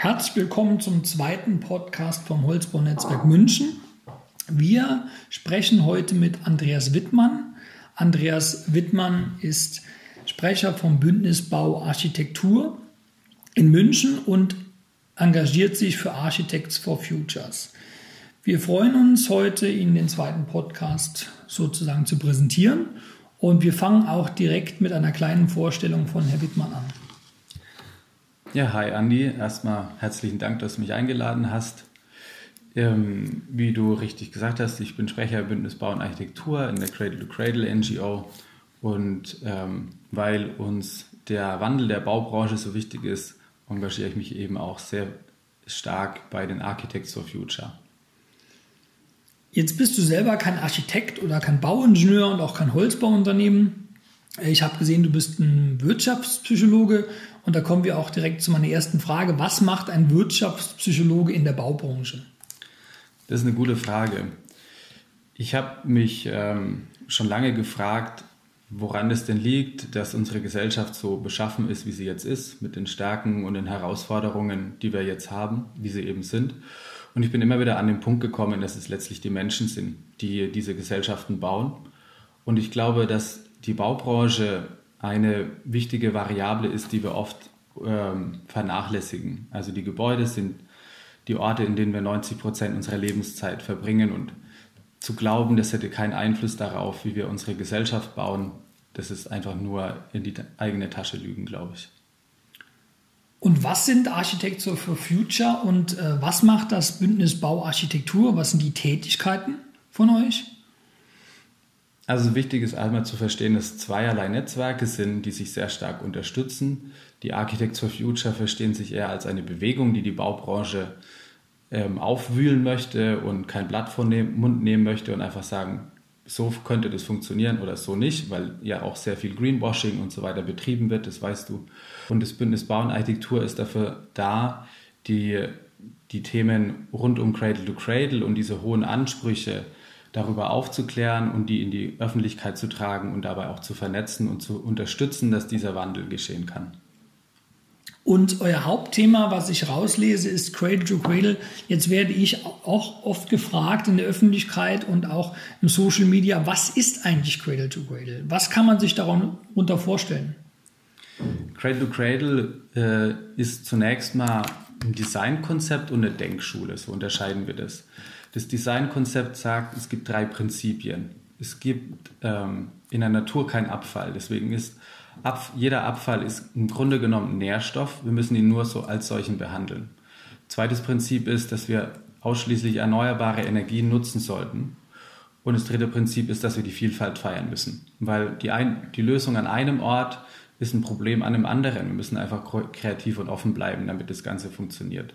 Herzlich willkommen zum zweiten Podcast vom Holzbaunetzwerk München. Wir sprechen heute mit Andreas Wittmann. Andreas Wittmann ist Sprecher vom Bündnis Bau Architektur in München und engagiert sich für Architects for Futures. Wir freuen uns heute, Ihnen den zweiten Podcast sozusagen zu präsentieren und wir fangen auch direkt mit einer kleinen Vorstellung von Herrn Wittmann an. Ja, hi Andi. Erstmal herzlichen Dank, dass du mich eingeladen hast. Ähm, wie du richtig gesagt hast, ich bin Sprecher Bündnis Bau und Architektur in der Cradle to Cradle NGO. Und ähm, weil uns der Wandel der Baubranche so wichtig ist, engagiere ich mich eben auch sehr stark bei den Architects for Future. Jetzt bist du selber kein Architekt oder kein Bauingenieur und auch kein Holzbauunternehmen. Ich habe gesehen, du bist ein Wirtschaftspsychologe und da kommen wir auch direkt zu meiner ersten Frage. Was macht ein Wirtschaftspsychologe in der Baubranche? Das ist eine gute Frage. Ich habe mich ähm, schon lange gefragt, woran es denn liegt, dass unsere Gesellschaft so beschaffen ist, wie sie jetzt ist, mit den Stärken und den Herausforderungen, die wir jetzt haben, wie sie eben sind. Und ich bin immer wieder an den Punkt gekommen, dass es letztlich die Menschen sind, die diese Gesellschaften bauen. Und ich glaube, dass die Baubranche eine wichtige Variable ist, die wir oft ähm, vernachlässigen. Also die Gebäude sind die Orte, in denen wir 90 Prozent unserer Lebenszeit verbringen und zu glauben, das hätte keinen Einfluss darauf, wie wir unsere Gesellschaft bauen, das ist einfach nur in die eigene Tasche lügen, glaube ich. Und was sind Architecture for Future und äh, was macht das Bündnis Bauarchitektur? Was sind die Tätigkeiten von euch? Also wichtig ist einmal zu verstehen, dass zweierlei Netzwerke sind, die sich sehr stark unterstützen. Die Architects for Future verstehen sich eher als eine Bewegung, die die Baubranche ähm, aufwühlen möchte und kein Blatt vor den Mund nehmen möchte und einfach sagen, so könnte das funktionieren oder so nicht, weil ja auch sehr viel Greenwashing und so weiter betrieben wird, das weißt du. Und das Bündnis Bau und Architektur ist dafür da, die, die Themen rund um Cradle to Cradle und diese hohen Ansprüche darüber aufzuklären und die in die Öffentlichkeit zu tragen und dabei auch zu vernetzen und zu unterstützen, dass dieser Wandel geschehen kann. Und euer Hauptthema, was ich rauslese, ist Cradle to Cradle. Jetzt werde ich auch oft gefragt in der Öffentlichkeit und auch im Social Media, was ist eigentlich Cradle to Cradle? Was kann man sich darunter vorstellen? Cradle to Cradle äh, ist zunächst mal ein Designkonzept und eine Denkschule, so unterscheiden wir das. Das Designkonzept sagt, es gibt drei Prinzipien. Es gibt ähm, in der Natur keinen Abfall, deswegen ist Ab, jeder Abfall ist im Grunde genommen Nährstoff, wir müssen ihn nur so als solchen behandeln. Zweites Prinzip ist, dass wir ausschließlich erneuerbare Energien nutzen sollten. Und das dritte Prinzip ist, dass wir die Vielfalt feiern müssen, weil die, ein, die Lösung an einem Ort ist ein Problem an einem anderen. Wir müssen einfach kreativ und offen bleiben, damit das Ganze funktioniert.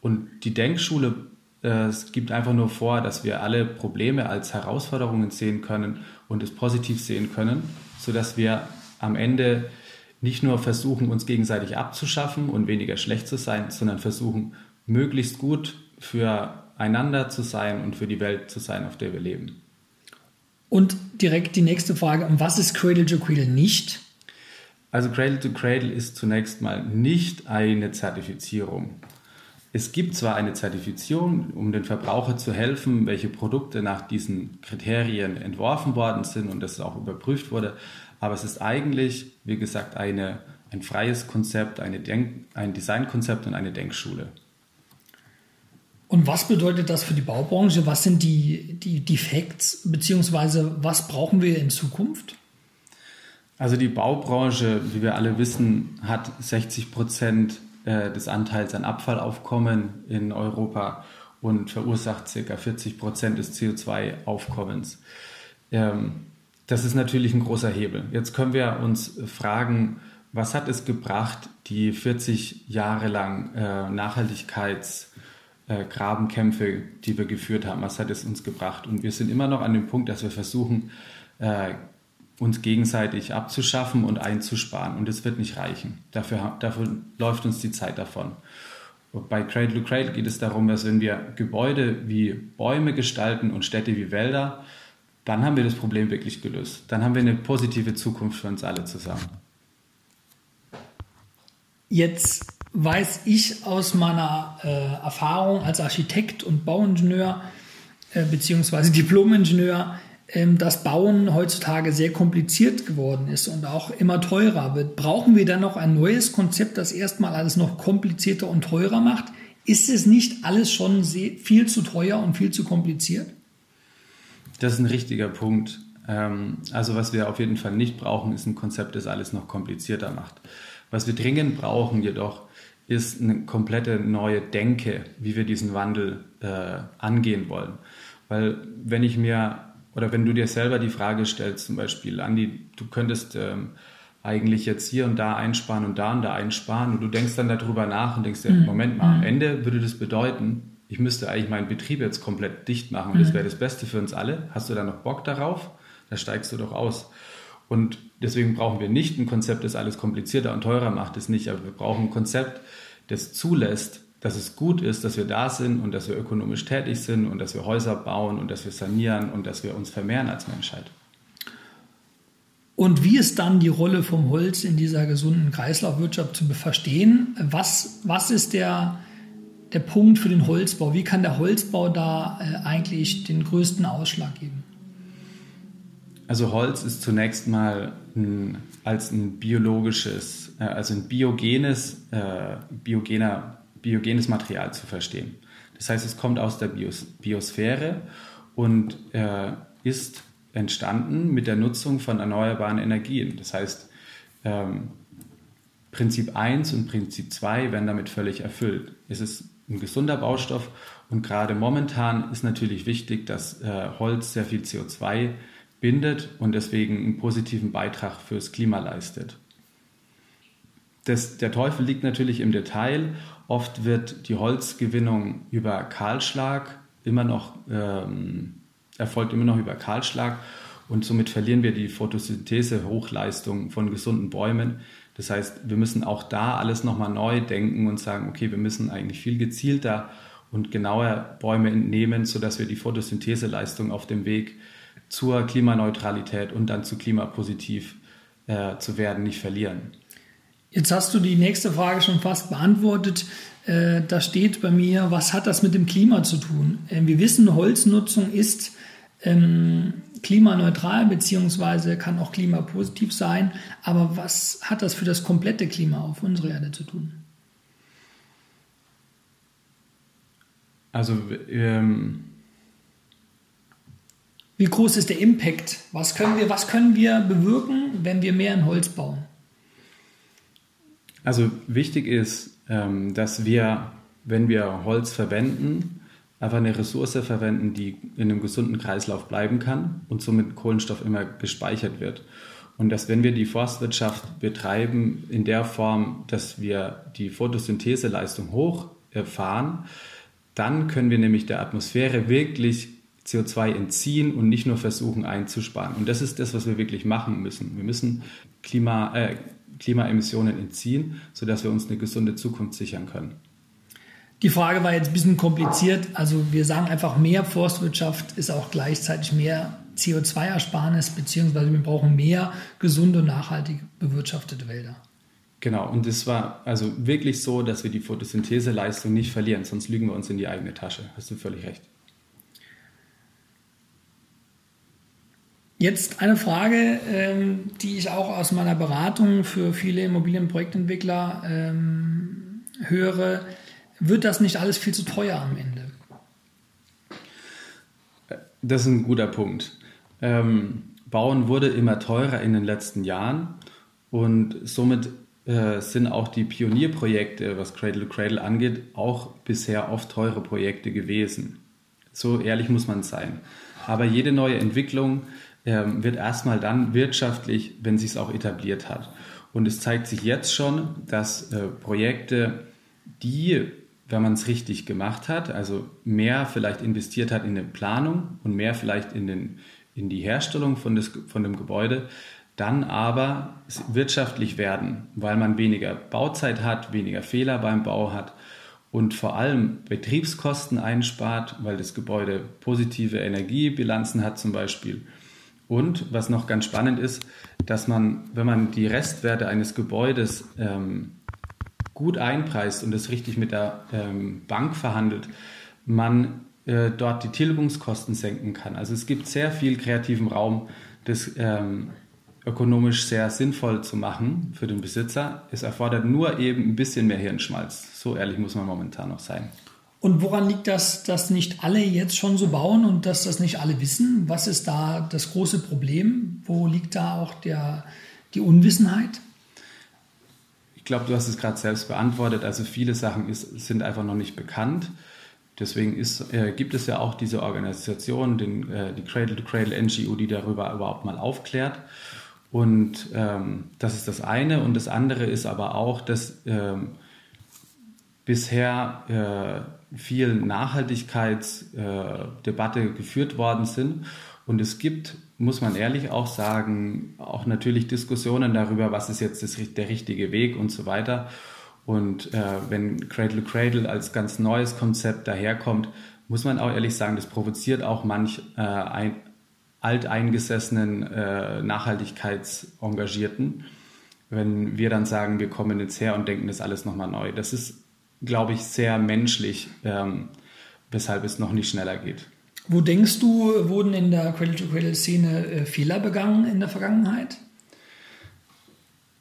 Und die Denkschule es gibt einfach nur vor, dass wir alle Probleme als Herausforderungen sehen können und es positiv sehen können, sodass wir am Ende nicht nur versuchen, uns gegenseitig abzuschaffen und weniger schlecht zu sein, sondern versuchen, möglichst gut füreinander zu sein und für die Welt zu sein, auf der wir leben. Und direkt die nächste Frage, was ist Cradle to Cradle nicht? Also Cradle to Cradle ist zunächst mal nicht eine Zertifizierung. Es gibt zwar eine Zertifizierung, um den Verbraucher zu helfen, welche Produkte nach diesen Kriterien entworfen worden sind und das auch überprüft wurde, aber es ist eigentlich, wie gesagt, eine, ein freies Konzept, eine Denk, ein Designkonzept und eine Denkschule. Und was bedeutet das für die Baubranche? Was sind die, die, die Facts, beziehungsweise was brauchen wir in Zukunft? Also die Baubranche, wie wir alle wissen, hat 60 Prozent äh, des Anteils an Abfallaufkommen in Europa und verursacht ca. 40 Prozent des CO2-Aufkommens. Ähm, das ist natürlich ein großer Hebel. Jetzt können wir uns fragen, was hat es gebracht, die 40 Jahre lang äh, Nachhaltigkeitsgrabenkämpfe, äh, die wir geführt haben, was hat es uns gebracht? Und wir sind immer noch an dem Punkt, dass wir versuchen, äh, uns gegenseitig abzuschaffen und einzusparen. Und es wird nicht reichen. Dafür, dafür läuft uns die Zeit davon. Bei Cradle to Cradle geht es darum, dass wenn wir Gebäude wie Bäume gestalten und Städte wie Wälder, dann haben wir das Problem wirklich gelöst. Dann haben wir eine positive Zukunft für uns alle zusammen. Jetzt weiß ich aus meiner äh, Erfahrung als Architekt und Bauingenieur äh, beziehungsweise Diplomingenieur, dass Bauen heutzutage sehr kompliziert geworden ist und auch immer teurer wird. Brauchen wir dann noch ein neues Konzept, das erstmal alles noch komplizierter und teurer macht? Ist es nicht alles schon viel zu teuer und viel zu kompliziert? Das ist ein richtiger Punkt. Ähm, also was wir auf jeden Fall nicht brauchen, ist ein Konzept, das alles noch komplizierter macht. Was wir dringend brauchen jedoch, ist eine komplette neue Denke, wie wir diesen Wandel äh, angehen wollen. Weil wenn ich mir oder wenn du dir selber die Frage stellst, zum Beispiel, Andi, du könntest ähm, eigentlich jetzt hier und da einsparen und da und da einsparen und du denkst dann darüber nach und denkst dir, mhm. Moment mal, am mhm. Ende würde das bedeuten, ich müsste eigentlich meinen Betrieb jetzt komplett dicht machen und das mhm. wäre das Beste für uns alle. Hast du da noch Bock darauf? Da steigst du doch aus. Und deswegen brauchen wir nicht ein Konzept, das alles komplizierter und teurer macht, es nicht, aber wir brauchen ein Konzept, das zulässt, dass es gut ist, dass wir da sind und dass wir ökonomisch tätig sind und dass wir Häuser bauen und dass wir sanieren und dass wir uns vermehren als Menschheit. Und wie ist dann die Rolle vom Holz in dieser gesunden Kreislaufwirtschaft zu verstehen? Was, was ist der, der Punkt für den Holzbau? Wie kann der Holzbau da äh, eigentlich den größten Ausschlag geben? Also Holz ist zunächst mal ein, als ein biologisches, äh, also ein biogenes, äh, biogener biogenes Material zu verstehen. Das heißt, es kommt aus der Bios Biosphäre und äh, ist entstanden mit der Nutzung von erneuerbaren Energien. Das heißt, ähm, Prinzip 1 und Prinzip 2 werden damit völlig erfüllt. Es ist ein gesunder Baustoff und gerade momentan ist natürlich wichtig, dass äh, Holz sehr viel CO2 bindet und deswegen einen positiven Beitrag fürs Klima leistet. Das, der Teufel liegt natürlich im Detail Oft wird die Holzgewinnung über Kahlschlag immer noch, ähm, erfolgt immer noch über Kahlschlag und somit verlieren wir die Photosynthese-Hochleistung von gesunden Bäumen. Das heißt, wir müssen auch da alles nochmal neu denken und sagen, okay, wir müssen eigentlich viel gezielter und genauer Bäume entnehmen, sodass wir die Photosyntheseleistung auf dem Weg zur Klimaneutralität und dann zu klimapositiv äh, zu werden nicht verlieren. Jetzt hast du die nächste Frage schon fast beantwortet. Äh, da steht bei mir, was hat das mit dem Klima zu tun? Äh, wir wissen, Holznutzung ist ähm, klimaneutral beziehungsweise kann auch klimapositiv sein. Aber was hat das für das komplette Klima auf unserer Erde zu tun? Also ähm wie groß ist der Impact? Was können wir, was können wir bewirken, wenn wir mehr in Holz bauen? Also wichtig ist, ähm, dass wir, wenn wir Holz verwenden, einfach eine Ressource verwenden, die in einem gesunden Kreislauf bleiben kann und somit Kohlenstoff immer gespeichert wird. Und dass wenn wir die Forstwirtschaft betreiben in der Form, dass wir die Photosyntheseleistung hochfahren, dann können wir nämlich der Atmosphäre wirklich CO2 entziehen und nicht nur versuchen einzusparen. Und das ist das, was wir wirklich machen müssen. Wir müssen Klima, äh, Klimaemissionen entziehen, sodass wir uns eine gesunde Zukunft sichern können. Die Frage war jetzt ein bisschen kompliziert. Also wir sagen einfach, mehr Forstwirtschaft ist auch gleichzeitig mehr CO2-Ersparnis, beziehungsweise wir brauchen mehr gesunde und nachhaltig bewirtschaftete Wälder. Genau, und es war also wirklich so, dass wir die Photosyntheseleistung nicht verlieren, sonst lügen wir uns in die eigene Tasche. Hast du völlig recht. Jetzt eine Frage, ähm, die ich auch aus meiner Beratung für viele Immobilienprojektentwickler ähm, höre. Wird das nicht alles viel zu teuer am Ende? Das ist ein guter Punkt. Ähm, Bauen wurde immer teurer in den letzten Jahren und somit äh, sind auch die Pionierprojekte, was Cradle to Cradle angeht, auch bisher oft teure Projekte gewesen. So ehrlich muss man sein. Aber jede neue Entwicklung ähm, wird erstmal dann wirtschaftlich, wenn sich es auch etabliert hat. Und es zeigt sich jetzt schon, dass äh, Projekte, die, wenn man es richtig gemacht hat, also mehr vielleicht investiert hat in die Planung und mehr vielleicht in, den, in die Herstellung von, des, von dem Gebäude, dann aber wirtschaftlich werden, weil man weniger Bauzeit hat, weniger Fehler beim Bau hat und vor allem Betriebskosten einspart, weil das Gebäude positive Energiebilanzen hat zum Beispiel und was noch ganz spannend ist, dass man, wenn man die Restwerte eines Gebäudes ähm, gut einpreist und es richtig mit der ähm, Bank verhandelt, man äh, dort die Tilgungskosten senken kann. Also es gibt sehr viel kreativen Raum, das ähm, ökonomisch sehr sinnvoll zu machen für den Besitzer. Es erfordert nur eben ein bisschen mehr Hirnschmalz. So ehrlich muss man momentan noch sein. Und woran liegt das, dass nicht alle jetzt schon so bauen und dass das nicht alle wissen? Was ist da das große Problem? Wo liegt da auch der, die Unwissenheit? Ich glaube, du hast es gerade selbst beantwortet. Also viele Sachen ist, sind einfach noch nicht bekannt. Deswegen ist, äh, gibt es ja auch diese Organisation, den, äh, die Cradle to Cradle NGO, die darüber überhaupt mal aufklärt. Und ähm, das ist das eine. Und das andere ist aber auch, dass ähm, bisher äh, viel Nachhaltigkeitsdebatte äh, geführt worden sind. Und es gibt, muss man ehrlich auch sagen, auch natürlich Diskussionen darüber, was ist jetzt das, der richtige Weg und so weiter. Und äh, wenn Cradle Cradle als ganz neues Konzept daherkommt, muss man auch ehrlich sagen, das provoziert auch manch äh, ein, alteingesessenen äh, Nachhaltigkeitsengagierten, wenn wir dann sagen, wir kommen jetzt her und denken das alles nochmal neu. Das ist glaube ich, sehr menschlich, ähm, weshalb es noch nicht schneller geht. Wo denkst du, wurden in der Cradle-to-Cradle-Szene äh, Fehler begangen in der Vergangenheit?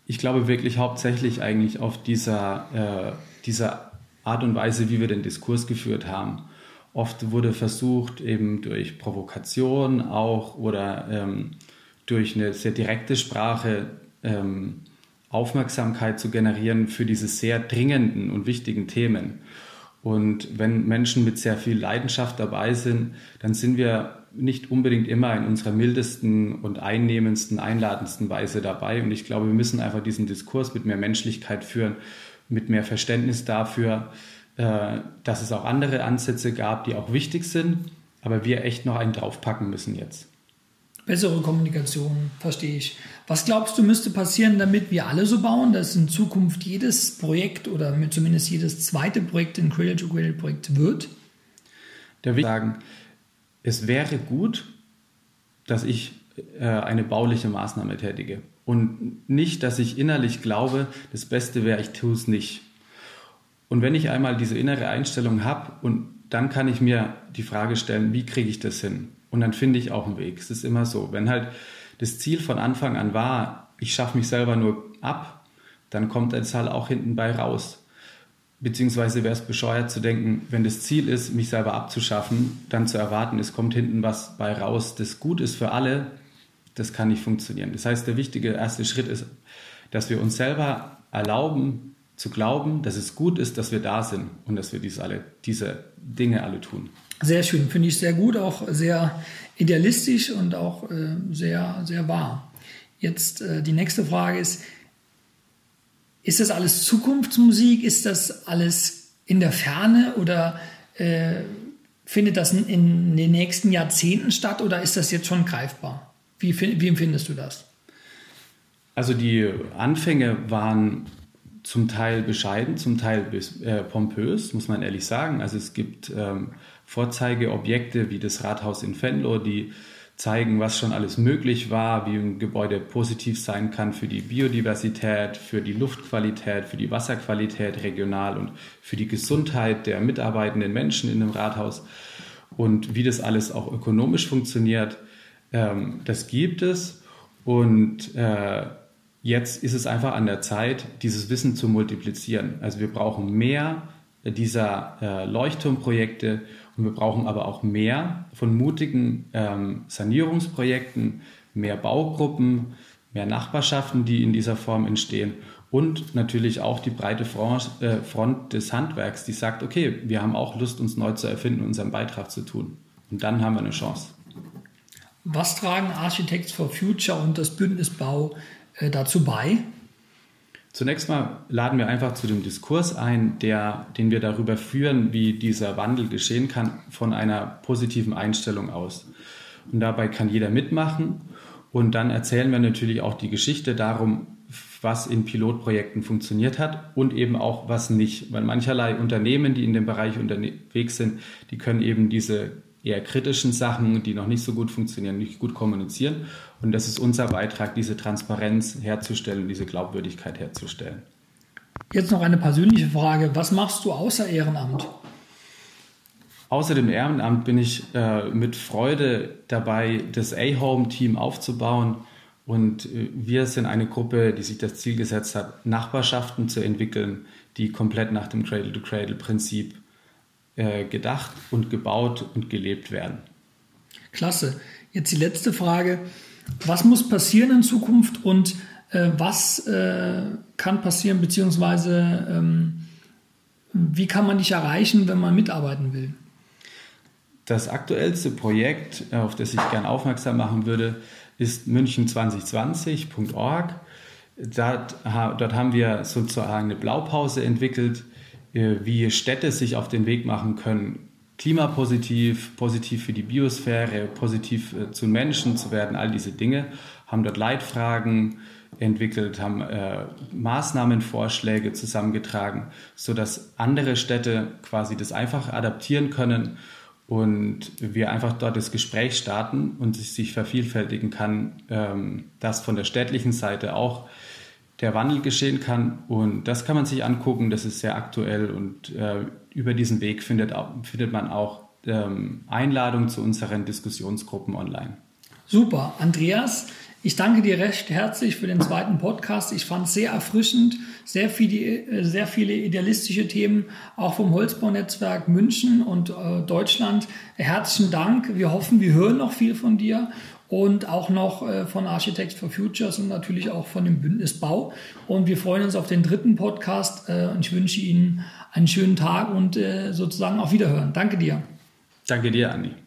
Ich glaube wirklich hauptsächlich eigentlich auf dieser, äh, dieser Art und Weise, wie wir den Diskurs geführt haben. Oft wurde versucht, eben durch Provokation auch oder ähm, durch eine sehr direkte Sprache ähm, Aufmerksamkeit zu generieren für diese sehr dringenden und wichtigen Themen. Und wenn Menschen mit sehr viel Leidenschaft dabei sind, dann sind wir nicht unbedingt immer in unserer mildesten und einnehmendsten, einladendsten Weise dabei. Und ich glaube, wir müssen einfach diesen Diskurs mit mehr Menschlichkeit führen, mit mehr Verständnis dafür, äh, dass es auch andere Ansätze gab, die auch wichtig sind, aber wir echt noch einen draufpacken müssen jetzt. Bessere Kommunikation, verstehe ich. Was glaubst du, müsste passieren, damit wir alle so bauen, dass in Zukunft jedes Projekt oder zumindest jedes zweite Projekt ein Cradle-to-Cradle-Projekt wird? Da will ich sagen, es wäre gut, dass ich äh, eine bauliche Maßnahme tätige. Und nicht, dass ich innerlich glaube, das Beste wäre, ich tue es nicht. Und wenn ich einmal diese innere Einstellung habe und dann kann ich mir die Frage stellen, wie kriege ich das hin? Und dann finde ich auch einen Weg. Es ist immer so. Wenn halt das Ziel von Anfang an war, ich schaffe mich selber nur ab, dann kommt es halt auch hinten bei raus. Beziehungsweise wäre es bescheuert zu denken, wenn das Ziel ist, mich selber abzuschaffen, dann zu erwarten, es kommt hinten was bei raus, das gut ist für alle, das kann nicht funktionieren. Das heißt, der wichtige erste Schritt ist, dass wir uns selber erlauben zu glauben, dass es gut ist, dass wir da sind und dass wir diese, alle, diese Dinge alle tun. Sehr schön, finde ich sehr gut, auch sehr idealistisch und auch äh, sehr, sehr wahr. Jetzt äh, die nächste Frage ist, ist das alles Zukunftsmusik? Ist das alles in der Ferne oder äh, findet das in, den nächsten Jahrzehnten statt oder ist das jetzt schon greifbar? Wie, wie empfindest du das? Also die Anfänge waren zum Teil bescheiden, zum Teil äh, pompös, muss man ehrlich sagen. Also es gibt ähm, Vorzeigeobjekte wie das Rathaus in Venlo, die zeigen, was schon alles möglich war, wie ein Gebäude positiv sein kann für die Biodiversität, für die Luftqualität, für die Wasserqualität regional und für die Gesundheit der mitarbeitenden Menschen in dem Rathaus und wie das alles auch ökonomisch funktioniert. Ähm, das gibt es und äh, jetzt ist es einfach an der Zeit, dieses Wissen zu multiplizieren. Also wir brauchen mehr dieser äh, Leuchtturmprojekte und wir brauchen aber auch mehr von mutigen ähm, Sanierungsprojekten, mehr Baugruppen, mehr Nachbarschaften, die in dieser Form entstehen und natürlich auch die breite Front, äh, des Handwerks, die sagt, okay, wir haben auch Lust, uns neu zu erfinden, unseren Beitrag zu tun. Und dann haben wir eine Chance. Was tragen Architects for Future und das Bündnisbau äh, dazu bei? Zunächst mal laden wir einfach zu dem Diskurs ein, der, den wir darüber führen, wie dieser Wandel geschehen kann, von einer positiven Einstellung aus. Und dabei kann jeder mitmachen. Und dann erzählen wir natürlich auch die Geschichte darum, was in Pilotprojekten funktioniert hat und eben auch was nicht. Weil mancherlei Unternehmen, die in dem Bereich unterwegs sind, die können eben diese eher kritischen Sachen, die noch nicht so gut funktionieren, nicht gut kommunizieren. Und das ist unser Beitrag, diese Transparenz herzustellen, diese Glaubwürdigkeit herzustellen. Jetzt noch eine persönliche Frage. Was machst du außer Ehrenamt? Außer dem Ehrenamt bin ich äh, mit Freude dabei, das A-Home-Team aufzubauen. Und äh, wir sind eine Gruppe, die sich das Ziel gesetzt hat, Nachbarschaften zu entwickeln, die komplett nach dem Cradle-to-Cradle-Prinzip äh, gedacht und gebaut und gelebt werden. Klasse. Jetzt die letzte Frage. Was muss passieren in Zukunft und äh, was äh, kann passieren, beziehungsweise ähm, wie kann man dich erreichen, wenn man mitarbeiten will? Das aktuellste Projekt, äh, auf das ich gerne aufmerksam machen würde, ist münchen2020.org. Dort, dort haben wir sozusagen eine Blaupause entwickelt, wie Städte sich auf den Weg machen können, klimapositiv, positiv für die Biosphäre, positiv äh, zu Menschen zu werden, all diese Dinge, haben dort Leitfragen entwickelt, haben äh, Maßnahmenvorschläge zusammengetragen, sodass andere Städte quasi das einfach adaptieren können und wir einfach dort das Gespräch starten und es sich vervielfältigen kann, ähm, dass von der städtlichen Seite auch der Wandel geschehen kann. Und das kann man sich angucken, das ist sehr aktuell und äh, über diesen Weg findet, findet man auch ähm, Einladungen zu unseren Diskussionsgruppen online. Super, Andreas. Ich danke dir recht herzlich für den zweiten Podcast. Ich fand es sehr erfrischend, sehr viele, sehr viele idealistische Themen, auch vom Holzbaunetzwerk München und äh, Deutschland. Herzlichen Dank. Wir hoffen, wir hören noch viel von dir und auch noch äh, von Architects for Futures und natürlich auch von dem Bündnis Bau. Und wir freuen uns auf den dritten Podcast äh, und ich wünsche Ihnen einen schönen Tag und äh, sozusagen auf Wiederhören. Danke dir. Danke dir, Andi.